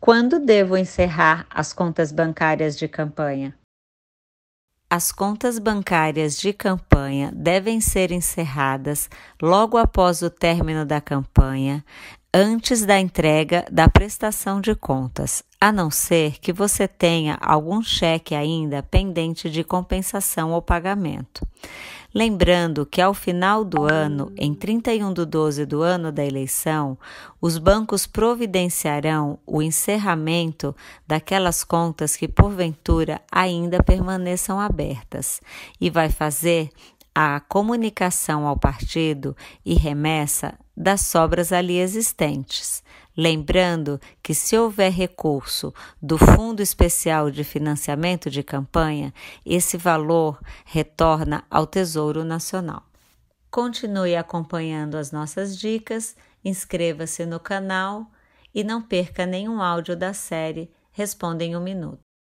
Quando devo encerrar as contas bancárias de campanha? As contas bancárias de campanha devem ser encerradas logo após o término da campanha, antes da entrega da prestação de contas, a não ser que você tenha algum cheque ainda pendente de compensação ou pagamento. Lembrando que ao final do ano, em 31 de 12 do ano da eleição, os bancos providenciarão o encerramento daquelas contas que porventura ainda permaneçam abertas e vai fazer a comunicação ao partido e remessa das sobras ali existentes. Lembrando que, se houver recurso do Fundo Especial de Financiamento de Campanha, esse valor retorna ao Tesouro Nacional. Continue acompanhando as nossas dicas, inscreva-se no canal e não perca nenhum áudio da série Responda em um Minuto.